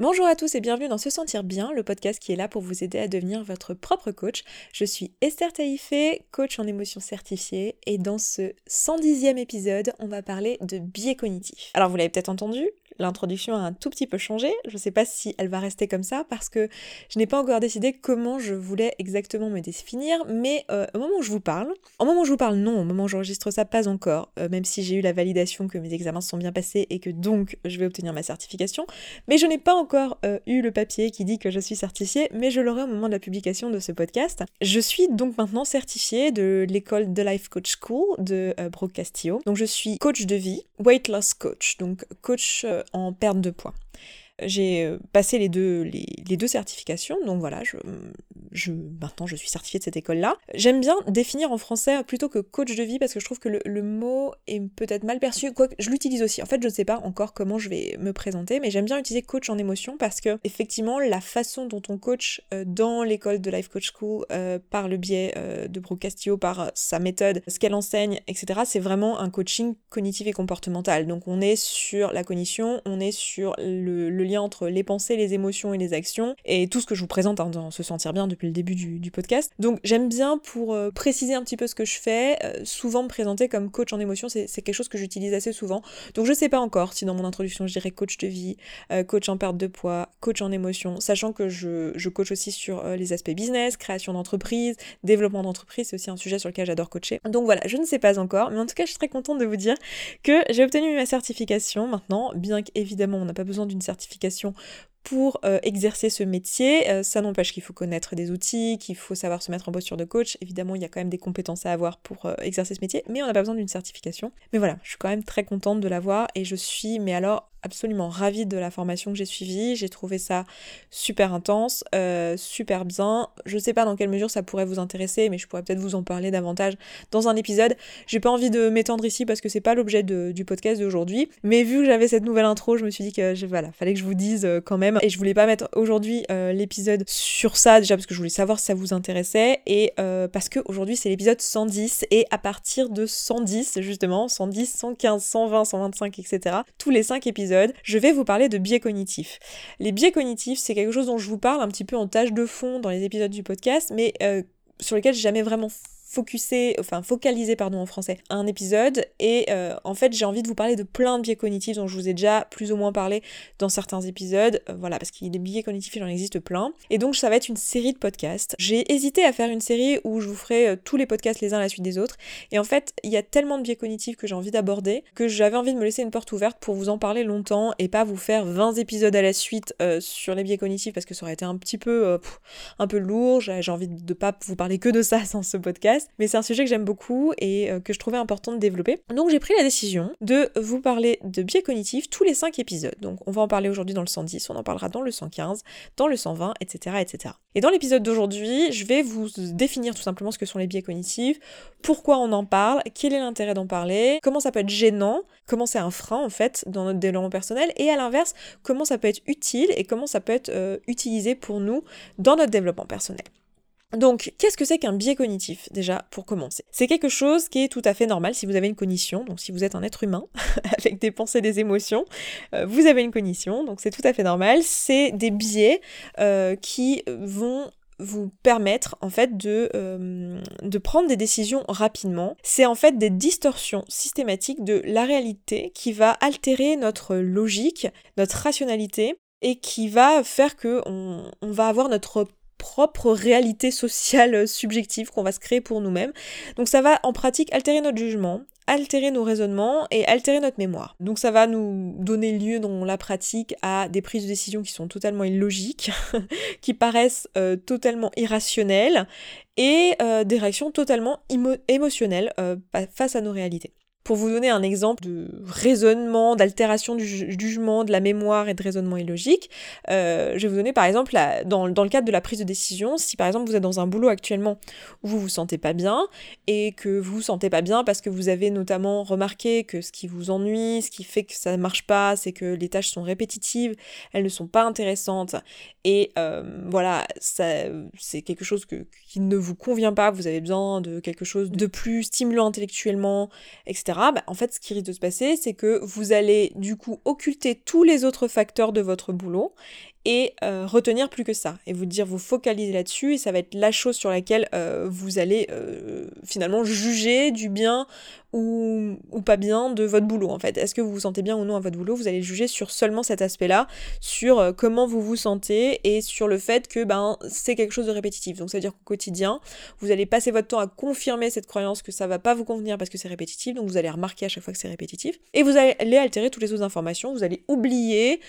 Bonjour à tous et bienvenue dans Se Sentir Bien, le podcast qui est là pour vous aider à devenir votre propre coach. Je suis Esther Taïfé, coach en émotion certifiée, et dans ce 110e épisode, on va parler de biais cognitifs. Alors vous l'avez peut-être entendu, l'introduction a un tout petit peu changé. Je ne sais pas si elle va rester comme ça parce que je n'ai pas encore décidé comment je voulais exactement me définir, mais euh, au moment où je vous parle, au moment où je vous parle, non, au moment où j'enregistre ça, pas encore, euh, même si j'ai eu la validation que mes examens sont bien passés et que donc je vais obtenir ma certification, mais je n'ai pas encore euh, eu le papier qui dit que je suis certifiée, mais je l'aurai au moment de la publication de ce podcast. Je suis donc maintenant certifiée de l'école de Life Coach School de Brooke Castillo. Donc je suis coach de vie, weight loss coach, donc coach en perte de poids. J'ai euh, passé les deux, les, deux certifications, donc voilà, je, je, maintenant je suis certifiée de cette école-là. J'aime bien définir en français plutôt que coach de vie parce que je trouve que le, mot est peut-être mal perçu, quoique je l'utilise aussi. En fait, je ne sais pas encore comment je vais me présenter, mais j'aime bien utiliser coach en émotion parce que effectivement, la façon dont on coach euh, dans l'école de Life Coach School, euh, par le biais de Brooke Castillo, par sa méthode, ce qu'elle enseigne, etc., c'est vraiment un coaching cognitif et comportemental. Donc on est sur la cognition, on est sur le, le lien entre les pensées, les émotions et les actions, et tout ce que je vous présente hein, dans Se Sentir Bien depuis le début du, podcast. Donc j'aime bien pour euh, préciser un petit peu ce que je fais, euh, souvent me présenter comme coach en émotion, c'est quelque chose que j'utilise assez souvent. Donc je sais pas encore si dans mon introduction je dirais coach de vie, euh, coach en perte de poids, coach en émotion, sachant que je, je coach aussi sur les aspects business, création d'entreprise, développement d'entreprise, c'est aussi un sujet sur lequel j'adore coacher. Donc voilà, je ne sais pas encore, mais en tout cas je suis très contente de vous dire que j'ai obtenu ma certification maintenant, bien qu'évidemment on n'a pas besoin d'une certification pour euh, exercer ce métier. Euh, ça n'empêche qu'il faut connaître des outils, qu'il faut savoir se mettre en posture de coach. Évidemment, il y a quand même des compétences à avoir pour euh, exercer ce métier, mais on n'a pas besoin d'une certification. Mais voilà, je suis quand même très contente de l'avoir et je suis, mais alors absolument ravie de la formation que j'ai suivie. J'ai trouvé ça super intense, euh, super bien. Je sais pas dans quelle mesure ça pourrait vous intéresser, mais je pourrais peut-être vous en parler davantage dans un épisode. J'ai pas envie de m'étendre ici parce que c'est pas l'objet du podcast d'aujourd'hui. Mais vu que j'avais cette nouvelle intro, je me suis dit que je, voilà, fallait que je vous dise euh, quand même. Et je voulais pas mettre aujourd'hui euh, l'épisode sur ça déjà parce que je voulais savoir si ça vous intéressait et parce que aujourd'hui c'est l'épisode 110 et à partir de 110 justement, 110, 115, 120, 125, etc. Tous les 5 épisodes je vais vous parler de biais cognitifs. Les biais cognitifs, c'est quelque chose dont je vous parle un petit peu en tâche de fond dans les épisodes du podcast, mais euh, sur lesquels j'ai jamais vraiment focuser, enfin focaliser pardon en français, un épisode. Et euh, en fait j'ai envie de vous parler de plein de biais cognitifs dont je vous ai déjà plus ou moins parlé dans certains épisodes, euh, voilà parce qu'il y a des biais cognitifs il en existe plein. Et donc ça va être une série de podcasts. J'ai hésité à faire une série où je vous ferai euh, tous les podcasts les uns à la suite des autres. Et en fait il y a tellement de biais cognitifs que j'ai envie d'aborder que j'avais envie de me laisser une porte ouverte pour vous en parler longtemps et pas vous faire 20 épisodes à la suite sur les biais cognitifs parce que ça aurait été un petit peu un peu lourd, j'ai envie de pas vous parler que de ça dans ce podcast mais c'est un sujet que j'aime beaucoup et euh, que je trouvais important de développer. Donc j'ai pris la décision de vous parler de biais cognitifs tous les 5 épisodes. Donc on va en parler aujourd'hui dans le 110, on en parlera dans le 115, dans le 120, etc. etc. Et dans l'épisode d'aujourd'hui, je vais vous définir tout simplement ce que sont les biais cognitifs, pourquoi on en parle, quel est l'intérêt d'en parler, comment ça peut être gênant, comment c'est un frein en fait dans notre développement personnel, et à l'inverse, comment ça peut être utile et comment ça peut être euh, utilisé pour nous dans notre développement personnel. Donc, qu'est-ce que c'est qu'un biais cognitif, déjà, pour commencer? C'est quelque chose qui est tout à fait normal si vous avez une cognition, donc si vous êtes un être humain, avec des pensées, des émotions, euh, vous avez une cognition, donc c'est tout à fait normal. C'est des biais euh, qui vont vous permettre en fait de, euh, de prendre des décisions rapidement. C'est en fait des distorsions systématiques de la réalité qui va altérer notre logique, notre rationalité et qui va faire que on, on va avoir notre propre réalité sociale euh, subjective qu'on va se créer pour nous-mêmes. Donc ça va en pratique altérer notre jugement, altérer nos raisonnements et altérer notre mémoire. Donc ça va nous donner lieu dans la pratique à des prises de décision qui sont totalement illogiques, qui paraissent euh, totalement irrationnelles et euh, des réactions totalement émotionnelles face à nos réalités. Pour vous donner un exemple de raisonnement, d'altération du jugement, de la mémoire et de raisonnement illogique, euh, je vais vous donner par exemple, dans, le cadre de la prise de décision, si par exemple vous êtes dans un boulot actuellement où vous vous sentez pas bien et que vous vous sentez pas bien parce que vous avez notamment remarqué que ce qui vous ennuie, ce qui fait que ça ne marche pas, c'est que les tâches sont répétitives, elles ne sont pas intéressantes et euh, voilà, c'est quelque chose qui ne vous convient pas, vous avez besoin de quelque chose de plus stimulant intellectuellement, etc bah, en fait, ce qui risque de se passer, c'est que vous allez du coup occulter tous les autres facteurs de votre boulot et euh, retenir plus que ça et vous dire vous focaliser là-dessus et ça va être la chose sur laquelle euh, vous allez euh, finalement juger du bien ou, ou, pas bien de votre boulot en fait. Est-ce que vous vous sentez bien ou non à votre boulot Vous allez juger sur seulement cet aspect-là, sur comment vous vous sentez et sur le fait que ben c'est quelque chose de répétitif. Donc ça veut dire qu'au quotidien, vous allez passer votre temps à confirmer cette croyance que ça va pas vous convenir parce que c'est répétitif, donc vous allez remarquer à chaque fois que c'est répétitif et vous allez altérer toutes les autres informations, vous allez oublier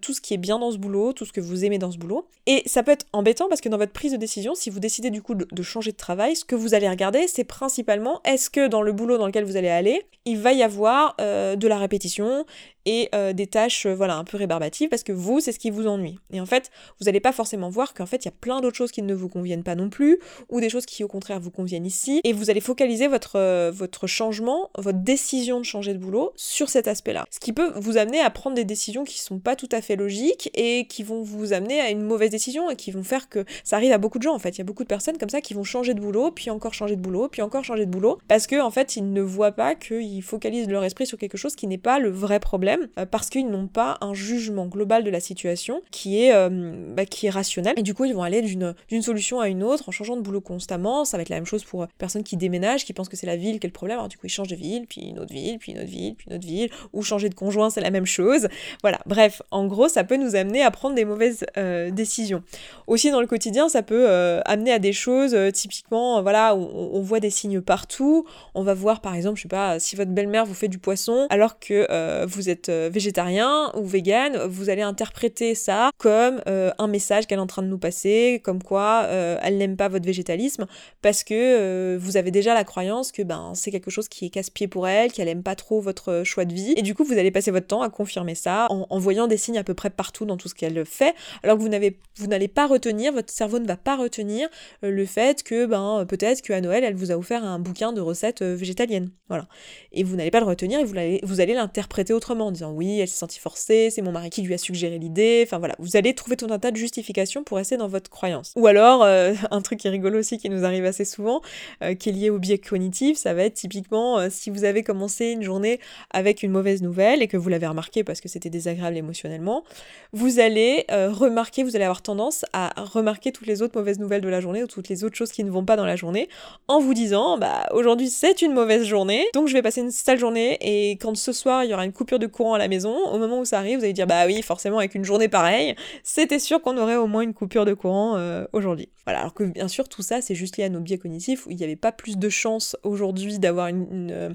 tout ce qui est bien dans ce boulot, tout ce que vous aimez dans ce boulot. Et ça peut être embêtant parce que dans votre prise de décision, si vous décidez du coup de, changer de travail, ce que vous allez regarder, c'est principalement est-ce que dans le boulot dans lequel vous allez aller, il va y avoir euh, de la répétition, et euh, des tâches euh, voilà un peu rébarbatives parce que vous c'est ce qui vous ennuie. Et en fait vous n'allez pas forcément voir qu'en fait il y a plein d'autres choses qui ne vous conviennent pas non plus ou des choses qui au contraire vous conviennent ici. Et vous allez focaliser votre euh, votre changement votre décision de changer de boulot sur cet aspect là ce qui peut vous amener à prendre des décisions qui sont pas tout à fait logiques et qui vont vous amener à une mauvaise décision et qui vont faire que ça arrive à beaucoup de gens en fait. Il y a beaucoup de personnes comme ça qui vont changer de boulot puis encore changer de boulot puis encore changer de boulot parce que en fait ils ne voient pas qu'ils focalisent leur esprit sur quelque chose qui n'est pas le vrai problème euh, parce qu'ils n'ont pas un jugement global de la situation qui est, euh, bah, qui est rationnel. Et du coup, ils vont aller d'une solution à une autre en changeant de boulot constamment. Ça va être la même chose pour personnes qui déménagent, qui pensent que c'est la ville qui est le problème. Alors du coup, ils changent de ville, puis une autre ville, puis une autre ville, puis une autre ville. Ou changer de conjoint, c'est la même chose. Voilà, bref, en gros, ça peut nous amener à prendre des mauvaises euh, décisions. Aussi, dans le quotidien, ça peut amener à des choses, typiquement, voilà, on, on, voit des signes partout. On va voir, par exemple, je sais pas, si votre belle-mère vous fait du poisson alors que vous êtes euh, végétarien ou vegan, vous allez interpréter ça comme euh, un message qu'elle est en train de nous passer, comme quoi euh, elle n'aime pas votre végétalisme, parce que vous avez déjà la croyance que ben c'est quelque chose qui est casse-pied pour elle, qu'elle aime pas trop votre choix de vie, et du coup vous allez passer votre temps à confirmer ça en, voyant des signes à peu près partout dans tout ce qu'elle fait, alors que vous n'allez pas retenir, votre cerveau ne va pas retenir le fait que ben peut-être qu'à Noël elle vous a offert un bouquin de recettes végétaliennes, voilà, et vous n'allez pas le retenir et vous allez l'interpréter autrement. en disant oui, elle s'est sentie forcée, c'est mon mari qui lui a suggéré l'idée, enfin voilà, vous allez trouver tout un tas de justifications pour rester dans votre croyance. Ou alors, euh, un truc qui est rigolo aussi, qui nous arrive assez souvent, euh, qui est lié au biais cognitif, ça va être typiquement euh, si vous avez commencé une journée avec une mauvaise nouvelle et que vous l'avez remarqué parce que c'était désagréable émotionnellement, vous allez remarquer, vous allez avoir tendance à remarquer toutes les autres mauvaises nouvelles de la journée ou toutes les autres choses qui ne vont pas dans la journée en vous disant, bah aujourd'hui c'est une mauvaise journée, donc je vais passer une sale journée et quand ce soir il y aura une coupure de courant à la maison, au moment où ça arrive, vous allez dire bah oui, forcément avec une journée pareille, c'était sûr qu'on aurait au moins une coupure de courant euh, aujourd'hui. Voilà, alors que bien sûr tout ça c'est juste lié à nos biais cognitifs où il n'y avait pas plus de chance aujourd'hui d'avoir une, euh,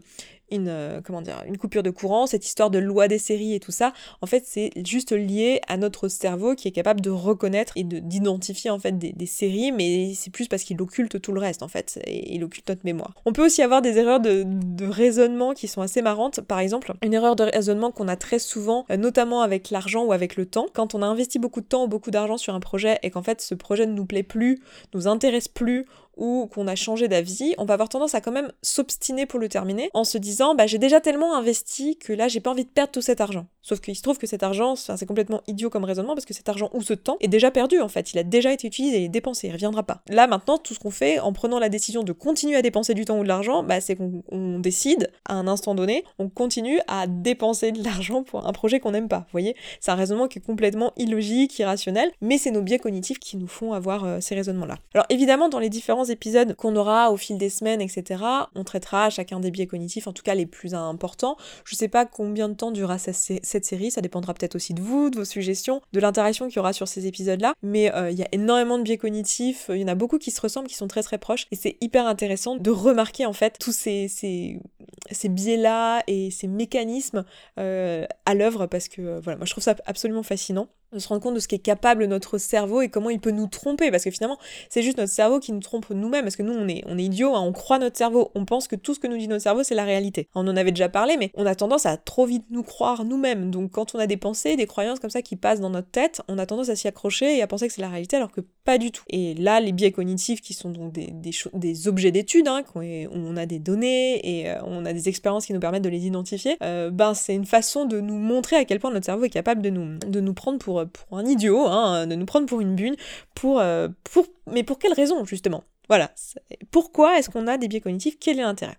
une, euh, une coupure de courant, cette histoire de loi des séries et tout ça, en fait c'est juste lié à notre cerveau qui est capable de reconnaître et d'identifier en fait des, séries, mais c'est plus parce qu'il occulte tout le reste en fait, et il occulte notre mémoire. On peut aussi avoir des erreurs de, de raisonnement qui sont assez marrantes, par exemple une erreur de raisonnement qu'on a très souvent, euh, notamment avec l'argent ou avec le temps, quand on a investi beaucoup de temps ou beaucoup d'argent sur un projet et qu'en fait ce projet ne nous plaît plus, nous intéresse plus, ou qu'on a changé d'avis, on va avoir tendance à quand même s'obstiner pour le terminer en se disant bah j'ai déjà tellement investi que là j'ai pas envie de perdre tout cet argent. Sauf qu'il se trouve que cet argent, c'est complètement idiot comme raisonnement parce que cet argent ou ce temps est déjà perdu en fait, il a déjà été utilisé et dépensé, il reviendra pas. Là maintenant, tout ce qu'on fait en prenant la décision de continuer à dépenser du temps ou de l'argent, bah, c'est qu'on décide à un instant donné, on continue à dépenser de l'argent pour un projet qu'on n'aime pas. Vous voyez, c'est un raisonnement qui est complètement illogique, irrationnel, mais c'est nos biais cognitifs qui nous font avoir euh, ces raisonnements-là. Alors évidemment, dans les différents épisodes qu'on aura au fil des semaines, etc., on traitera chacun des biais cognitifs, en tout cas les plus importants. Je sais pas combien de temps durera cette série, ça dépendra peut-être aussi de vous, de vos suggestions, de l'interaction qu'il y aura sur ces épisodes-là, mais euh, il y a énormément de biais cognitifs, il y en a beaucoup qui se ressemblent, qui sont très très proches, et c'est hyper intéressant de remarquer en fait tous ces, ces, ces biais-là et ces mécanismes euh, à l'œuvre, parce que euh, voilà, moi je trouve ça absolument fascinant de se rendre compte de ce qu'est capable notre cerveau et comment il peut nous tromper parce que finalement c'est juste notre cerveau qui nous trompe nous-mêmes parce que nous on est on est idiot hein, on croit notre cerveau on pense que tout ce que nous dit notre cerveau c'est la réalité. On en avait déjà parlé mais on a tendance à trop vite nous croire nous-mêmes. Donc quand on a des pensées des croyances comme ça qui passent dans notre tête on a tendance à s'y accrocher et à penser que c'est la réalité alors que pas du tout. Et là les biais cognitifs qui sont donc des, des, des objets d'étude hein, on a des données et euh, on a des expériences qui nous permettent de les identifier euh, ben c'est une façon de nous montrer à quel point notre cerveau est capable de nous de nous prendre pour pour, un idiot, hein, de nous prendre pour une bune, pour, euh, pour, mais pour quelle raison justement? Voilà. Pourquoi est-ce qu'on a des biais cognitifs? Quel est l'intérêt?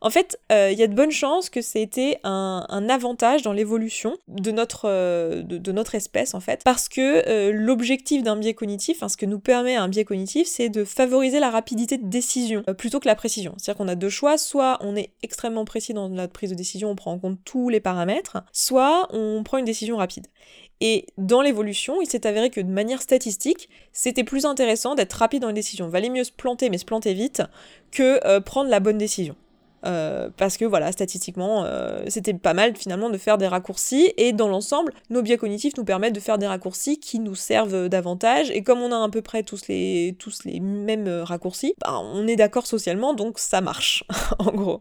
En fait, euh, il y a de bonnes chances que c'était un, un avantage dans l'évolution de notre, euh, de, notre espèce, en fait, parce que l'objectif d'un biais cognitif, ce que nous permet un biais cognitif, c'est de favoriser la rapidité de décision plutôt que la précision. C'est-à-dire qu'on a deux choix, soit on est extrêmement précis dans notre prise de décision, on prend en compte tous les paramètres, soit on prend une décision rapide. Et dans l'évolution, il s'est avéré que de manière statistique, c'était plus intéressant d'être rapide dans les décisions. Valait mieux se planter, mais se planter vite, que euh, prendre la bonne décision. Euh, parce que voilà, statistiquement, euh, c'était pas mal finalement de faire des raccourcis et dans l'ensemble, nos biais cognitifs nous permettent de faire des raccourcis qui nous servent davantage et comme on a à peu près tous les, mêmes raccourcis, bah, on est d'accord socialement donc ça marche en gros.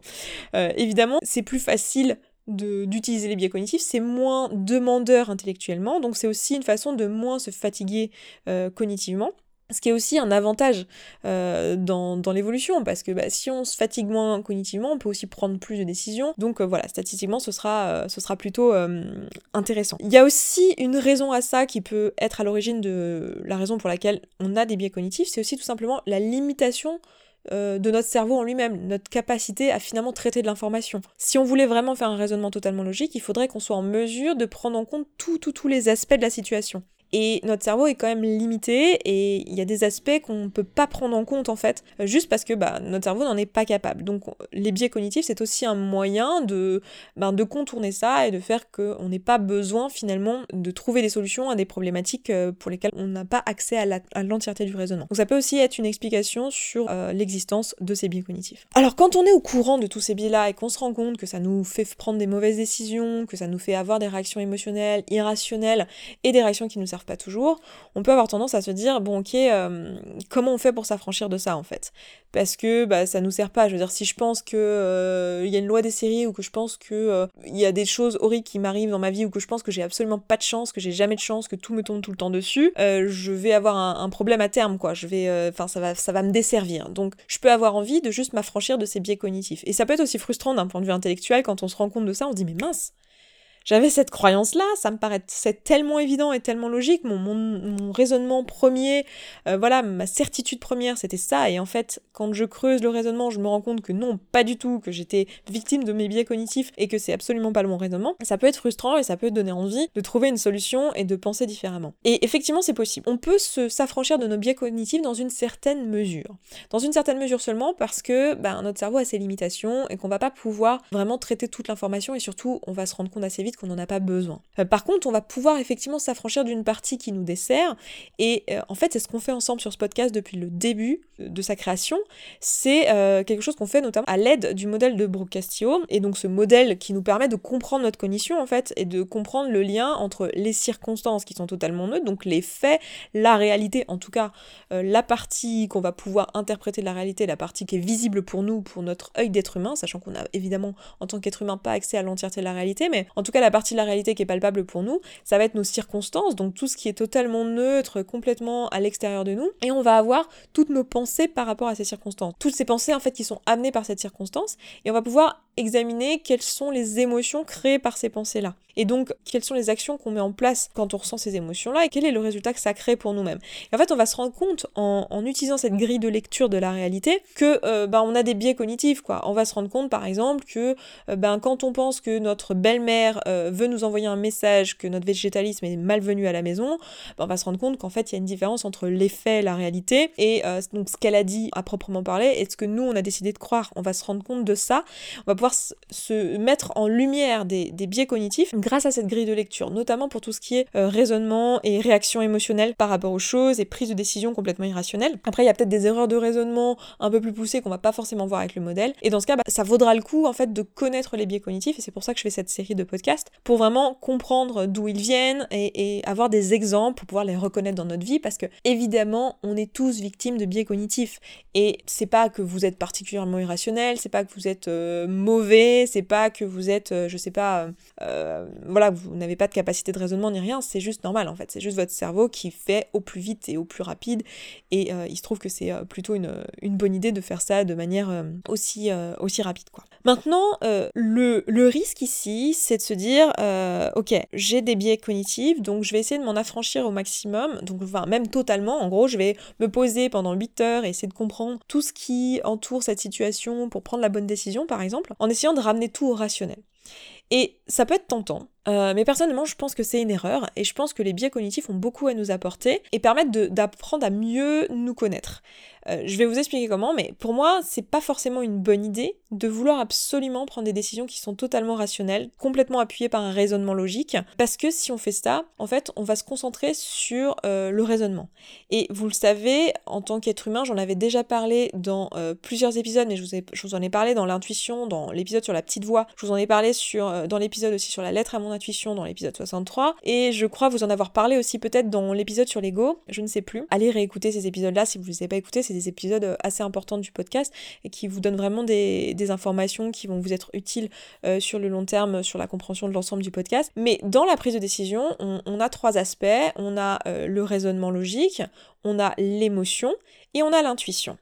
évidemment, c'est plus facile d'utiliser les biais cognitifs, c'est moins demandeur intellectuellement, donc c'est aussi une façon de moins se fatiguer euh, cognitivement. Ce qui est aussi un avantage euh, dans, l'évolution, parce que bah, si on se fatigue moins cognitivement, on peut aussi prendre plus de décisions. Donc euh, voilà, statistiquement, ce sera, ce sera plutôt intéressant. Il y a aussi une raison à ça qui peut être à l'origine de la raison pour laquelle on a des biais cognitifs, c'est aussi tout simplement la limitation euh, de notre cerveau en lui-même, notre capacité à finalement traiter de l'information. Si on voulait vraiment faire un raisonnement totalement logique, il faudrait qu'on soit en mesure de prendre en compte tous les aspects de la situation. Et notre cerveau est quand même limité et il y a des aspects qu'on ne peut pas prendre en compte en fait, juste parce que bah, notre cerveau n'en est pas capable. Donc les biais cognitifs, c'est aussi un moyen de, ben, de contourner ça et de faire qu'on n'ait pas besoin finalement de trouver des solutions à des problématiques euh, pour lesquelles on n'a pas accès à l'entièreté du raisonnement. Donc ça peut aussi être une explication sur euh, l'existence de ces biais cognitifs. Alors quand on est au courant de tous ces biais-là et qu'on se rend compte que ça nous fait prendre des mauvaises décisions, que ça nous fait avoir des réactions émotionnelles, irrationnelles et des réactions qui nous servent pas toujours, on peut avoir tendance à se dire bon ok euh, comment on fait pour s'affranchir de ça en fait? Parce que bah, ça nous sert pas. Je veux dire si je pense que euh, il y a une loi des séries ou que je pense que euh, il y a des choses horribles qui m'arrivent dans ma vie ou que je pense que j'ai absolument pas de chance, que j'ai jamais de chance, que tout me tombe tout le temps dessus, je vais avoir un, problème à terme quoi. Je vais enfin ça va ça va me desservir. Donc je peux avoir envie de juste m'affranchir de ces biais cognitifs. Et ça peut être aussi frustrant d'un point de vue intellectuel quand on se rend compte de ça, on se dit mais mince j'avais cette croyance-là, ça me paraissait tellement évident et tellement logique, mon, raisonnement premier, euh, voilà, ma certitude première, c'était ça, et en fait, quand je creuse le raisonnement, je me rends compte que non, pas du tout, que j'étais victime de mes biais cognitifs et que c'est absolument pas le bon raisonnement, ça peut être frustrant et ça peut donner envie de trouver une solution et de penser différemment. Et effectivement, c'est possible. On peut s'affranchir de nos biais cognitifs dans une certaine mesure. Dans une certaine mesure seulement parce que ben, notre cerveau a ses limitations et qu'on va pas pouvoir vraiment traiter toute l'information et surtout, on va se rendre compte assez vite qu'on n'en a pas besoin. Euh, par contre, on va pouvoir effectivement s'affranchir d'une partie qui nous dessert, et euh, en fait, c'est ce qu'on fait ensemble sur ce podcast depuis le début de sa création. C'est euh, quelque chose qu'on fait notamment à l'aide du modèle de Brooke Castillo, et donc ce modèle qui nous permet de comprendre notre cognition en fait, et de comprendre le lien entre les circonstances qui sont totalement neutres, donc les faits, la réalité, en tout cas la partie qu'on va pouvoir interpréter de la réalité, la partie qui est visible pour nous, pour notre œil d'être humain, sachant qu'on a évidemment en tant qu'être humain pas accès à l'entièreté de la réalité, mais en tout cas la partie de la réalité qui est palpable pour nous, ça va être nos circonstances, donc tout ce qui est totalement neutre, complètement à l'extérieur de nous, et on va avoir toutes nos pensées par rapport à ces circonstances. Toutes ces pensées en fait qui sont amenées par cette circonstance, et on va pouvoir examiner quelles sont les émotions créées par ces pensées-là. Et donc, quelles sont les actions qu'on met en place quand on ressent ces émotions-là et quel est le résultat que ça crée pour nous-mêmes. En fait, on va se rendre compte en, utilisant cette grille de lecture de la réalité que euh, ben, on a des biais cognitifs. On va se rendre compte, par exemple, que euh, ben, quand on pense que notre belle-mère euh, veut nous envoyer un message, que notre végétalisme est malvenu à la maison, ben, on va se rendre compte qu'en fait, il y a une différence entre l'effet, la réalité, et donc ce qu'elle a dit à proprement parler et ce que nous, on a décidé de croire. On va se rendre compte de ça. On va pouvoir se mettre en lumière des, biais cognitifs grâce à cette grille de lecture, notamment pour tout ce qui est euh, raisonnement et réaction émotionnelle par rapport aux choses et prise de décision complètement irrationnelle. Après, il y a peut-être des erreurs de raisonnement un peu plus poussées qu'on va pas forcément voir avec le modèle. Et dans ce cas, bah, ça vaudra le coup en fait de connaître les biais cognitifs et c'est pour ça que je fais cette série de podcasts pour vraiment comprendre d'où ils viennent et, avoir des exemples pour pouvoir les reconnaître dans notre vie parce que évidemment, on est tous victimes de biais cognitifs et c'est pas que vous êtes particulièrement irrationnel, c'est pas que vous êtes euh, mauvais c'est pas que vous êtes, euh, je sais pas, euh, voilà, vous n'avez pas de capacité de raisonnement ni rien, c'est juste normal en fait, c'est juste votre cerveau qui fait au plus vite et au plus rapide, et il se trouve que c'est plutôt une, bonne idée de faire ça de manière aussi, rapide quoi. Maintenant, le, risque ici, c'est de se dire, ok, j'ai des biais cognitifs, donc je vais essayer de m'en affranchir au maximum, donc enfin même totalement, en gros, je vais me poser pendant 8 heures et essayer de comprendre tout ce qui entoure cette situation pour prendre la bonne décision, par exemple, essayant de ramener tout au rationnel. Ça peut être tentant, euh, mais personnellement, je pense que c'est une erreur et je pense que les biais cognitifs ont beaucoup à nous apporter et permettent d'apprendre à mieux nous connaître. Euh, je vais vous expliquer comment, mais pour moi, c'est pas forcément une bonne idée de vouloir absolument prendre des décisions qui sont totalement rationnelles, complètement appuyées par un raisonnement logique, parce que si on fait ça, en fait, on va se concentrer sur euh, le raisonnement. Et vous le savez, en tant qu'être humain, j'en avais déjà parlé dans plusieurs épisodes, mais je vous, je vous, en ai parlé dans l'intuition, dans l'épisode sur la petite voix, je vous en ai parlé sur, dans l'épisode aussi sur la lettre à mon intuition, dans l'épisode 63, et je crois vous en avoir parlé aussi peut-être dans l'épisode sur l'ego, je ne sais plus. Allez réécouter ces épisodes-là si vous ne les avez pas écoutés, c'est des épisodes euh, assez importants du podcast et qui vous donnent vraiment des, informations qui vont vous être utiles euh, sur le long terme, sur la compréhension de l'ensemble du podcast. Mais dans la prise de décision, on, a trois aspects. On a euh, le raisonnement logique, on a l'émotion et on a l'intuition.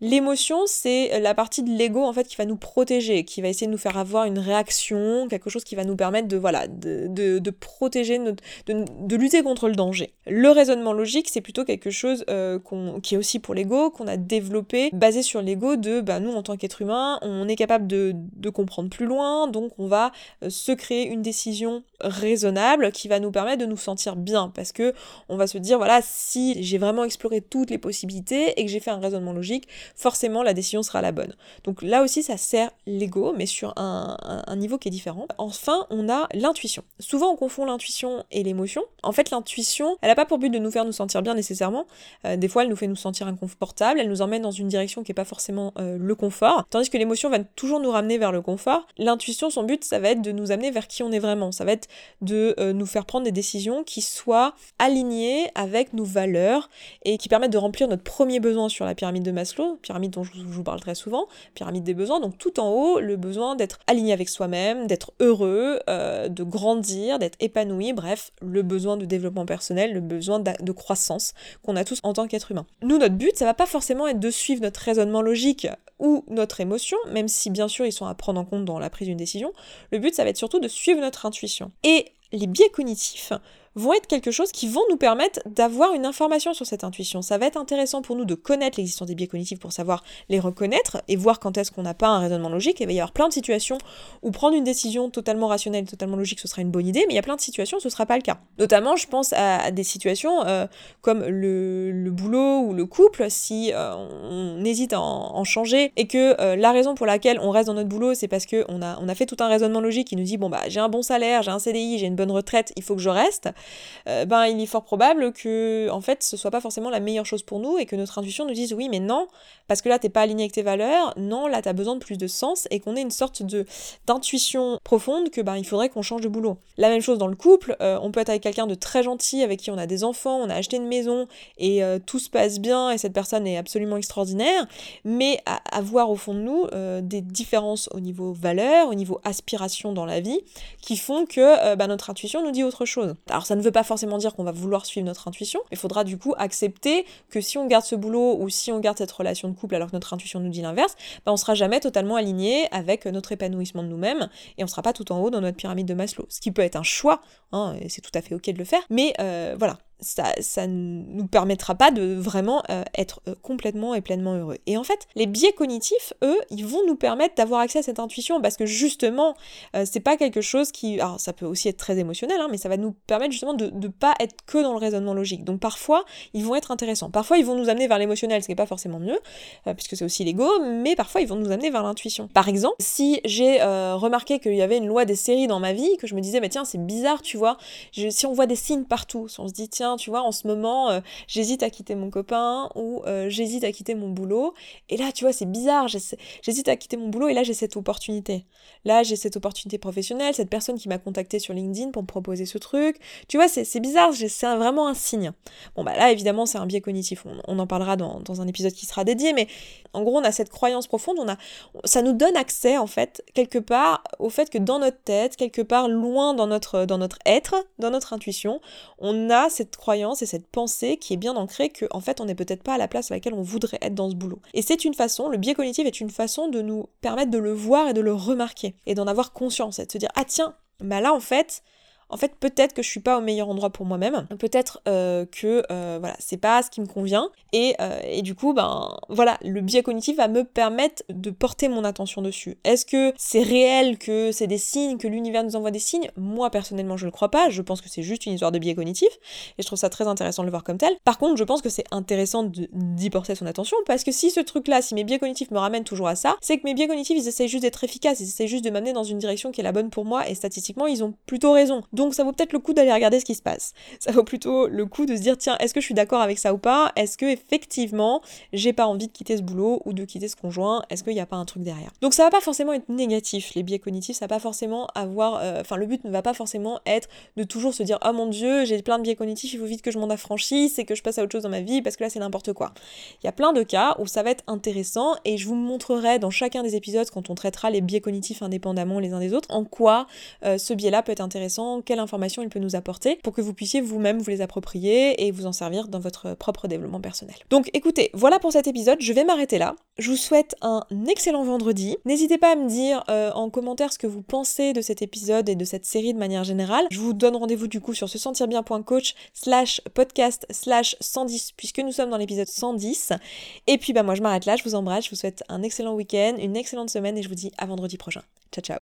L'émotion, c'est la partie de l'ego en fait qui va nous protéger, qui va essayer de nous faire avoir une réaction, quelque chose qui va nous permettre de voilà de, de, protéger, notre, de, de, lutter contre le danger. Le raisonnement logique, c'est plutôt quelque chose euh, qui est aussi pour l'ego, qu'on a développé, basé sur l'ego de bah, nous en tant qu'être humain, on est capable de, de comprendre plus loin, donc on va euh, se créer une décision raisonnable qui va nous permettre de nous sentir bien parce que on va se dire voilà si j'ai vraiment exploré toutes les possibilités et que j'ai fait un raisonnement logique forcément la décision sera la bonne. Donc là aussi ça sert l'ego mais sur un, niveau qui est différent. Enfin on a l'intuition. Souvent on confond l'intuition et l'émotion. En fait l'intuition elle n'a pas pour but de nous faire nous sentir bien nécessairement. Euh, des fois elle nous fait nous sentir inconfortable elle nous emmène dans une direction qui est pas forcément euh, le confort. Tandis que l'émotion va toujours nous ramener vers le confort. L'intuition son but ça va être de nous amener vers qui on est vraiment. Ça va être de euh, nous faire prendre des décisions qui soient alignées avec nos valeurs et qui permettent de remplir notre premier besoin sur la pyramide de Maslow, pyramide dont je vous parle très souvent, pyramide des besoins. Donc tout en haut, le besoin d'être aligné avec soi-même, d'être heureux, euh, de grandir, d'être épanoui, bref, le besoin de développement personnel, le besoin de croissance qu'on a tous en tant qu'être humain. Nous, notre but, ça va pas forcément être de suivre notre raisonnement logique ou notre émotion, même si bien sûr ils sont à prendre en compte dans la prise d'une décision. Le but, ça va être surtout de suivre notre intuition. Et les biais cognitifs vont être quelque chose qui vont nous permettre d'avoir une information sur cette intuition. Ça va être intéressant pour nous de connaître l'existence des biais cognitifs pour savoir les reconnaître et voir quand est-ce qu'on n'a pas un raisonnement logique. il va y avoir plein de situations où prendre une décision totalement rationnelle, totalement logique, ce sera une bonne idée, mais il y a plein de situations où ce ne sera pas le cas. Notamment, je pense à, des situations euh, comme le, boulot ou le couple, si euh, on hésite à en, changer et que euh, la raison pour laquelle on reste dans notre boulot, c'est parce qu'on a, on a fait tout un raisonnement logique qui nous dit, bon bah j'ai un bon salaire, j'ai un CDI, j'ai une bonne retraite, il faut que je reste. Euh, ben il est fort probable que en fait ce soit pas forcément la meilleure chose pour nous et que notre intuition nous dise oui mais non parce que là t'es pas aligné avec tes valeurs, non là t'as besoin de plus de sens et qu'on ait une sorte de d'intuition profonde que ben il faudrait qu'on change de boulot. La même chose dans le couple, euh, on peut être avec quelqu'un de très gentil avec qui on a des enfants, on a acheté une maison et euh, tout se passe bien et cette personne est absolument extraordinaire, mais avoir au fond de nous des différences au niveau valeurs, au niveau aspiration dans la vie qui font que ben, notre intuition nous dit autre chose. Alors ça ne veut pas forcément dire qu'on va vouloir suivre notre intuition, il faudra du coup accepter que si on garde ce boulot ou si on garde cette relation de couple alors que notre intuition nous dit l'inverse, ben on sera jamais totalement aligné avec notre épanouissement de nous-mêmes et on sera pas tout en haut dans notre pyramide de Maslow. Ce qui peut être un choix, hein, et c'est tout à fait ok de le faire, mais euh, voilà, ça, ça nous permettra pas de vraiment euh, être euh, complètement et pleinement heureux. Et en fait, les biais cognitifs, eux, ils vont nous permettre d'avoir accès à cette intuition parce que justement, euh, c'est pas quelque chose qui. Alors, ça peut aussi être très émotionnel, hein, mais ça va nous permettre justement de ne pas être que dans le raisonnement logique. Donc, parfois, ils vont être intéressants. Parfois, ils vont nous amener vers l'émotionnel, ce qui n'est pas forcément mieux, puisque c'est aussi l'ego, mais parfois, ils vont nous amener vers l'intuition. Par exemple, si j'ai remarqué qu'il y avait une loi des séries dans ma vie, que je me disais, mais tiens, c'est bizarre, tu vois, si on voit des signes partout, si on se dit, tiens, tu vois, en ce moment, euh, j'hésite à quitter mon copain ou euh, j'hésite à quitter mon boulot. Et là, tu vois, c'est bizarre, j'hésite à quitter mon boulot et là, j'ai cette opportunité. Là, j'ai cette opportunité professionnelle, cette personne qui m'a contacté sur LinkedIn pour me proposer ce truc. Tu vois, c'est bizarre, c'est vraiment un signe. Bon, bah là, évidemment, c'est un biais cognitif. On, en parlera dans, dans, un épisode qui sera dédié, mais en gros, on a cette croyance profonde, on a, ça nous donne accès, en fait, quelque part, au fait que dans notre tête, quelque part loin dans notre, dans notre être, dans notre intuition, on a cette croyance et cette pensée qui est bien ancrée que, en fait, on n'est peut-être pas à la place à laquelle on voudrait être dans ce boulot. Et c'est une façon, le biais cognitif est une façon de nous permettre de le voir et de le remarquer, et d'en avoir conscience, et de se dire, ah tiens, bah là, en fait, en fait, peut-être que je suis pas au meilleur endroit pour moi-même, peut-être euh, que euh, voilà, c'est pas ce qui me convient, et, euh, et, du coup, ben voilà, le biais cognitif va me permettre de porter mon attention dessus. Est-ce que c'est réel que c'est des signes, que l'univers nous envoie des signes? Moi personnellement, je le crois pas. Je pense que c'est juste une histoire de biais cognitif, et je trouve ça très intéressant de le voir comme tel. Par contre, je pense que c'est intéressant d'y porter son attention, parce que si ce truc-là, si mes biais cognitifs me ramènent toujours à ça, c'est que mes biais cognitifs, ils essayent juste d'être efficaces, ils essayent juste de m'amener dans une direction qui est la bonne pour moi, et statistiquement, ils ont plutôt raison. Donc ça vaut peut-être le coup d'aller regarder ce qui se passe. Ça vaut plutôt le coup de se dire tiens, est-ce que je suis d'accord avec ça ou pas? Est-ce que effectivement j'ai pas envie de quitter ce boulot ou de quitter ce conjoint? Est-ce qu'il n'y a pas un truc derrière? Donc ça va pas forcément être négatif, les biais cognitifs, ça va pas forcément avoir. Euh, enfin, le but ne va pas forcément être de toujours se dire oh mon dieu, j'ai plein de biais cognitifs, il faut vite que je m'en affranchisse et que je passe à autre chose dans ma vie parce que là c'est n'importe quoi. Il y a plein de cas où ça va être intéressant et je vous montrerai dans chacun des épisodes quand on traitera les biais cognitifs indépendamment les uns des autres en quoi euh, ce biais-là peut être intéressant, quelle information il peut nous apporter pour que vous puissiez vous-même vous les approprier et vous en servir dans votre propre développement personnel. Donc écoutez, voilà pour cet épisode, je vais m'arrêter là. Je vous souhaite un excellent vendredi. N'hésitez pas à me dire euh, en commentaire ce que vous pensez de cet épisode et de cette série de manière générale. Je vous donne rendez-vous du coup sur se sentir bien.coach slash podcast slash 110 puisque nous sommes dans l'épisode 110. Et puis bah moi je m'arrête là, je vous embrasse, je vous souhaite un excellent week-end, une excellente semaine et je vous dis à vendredi prochain. Ciao ciao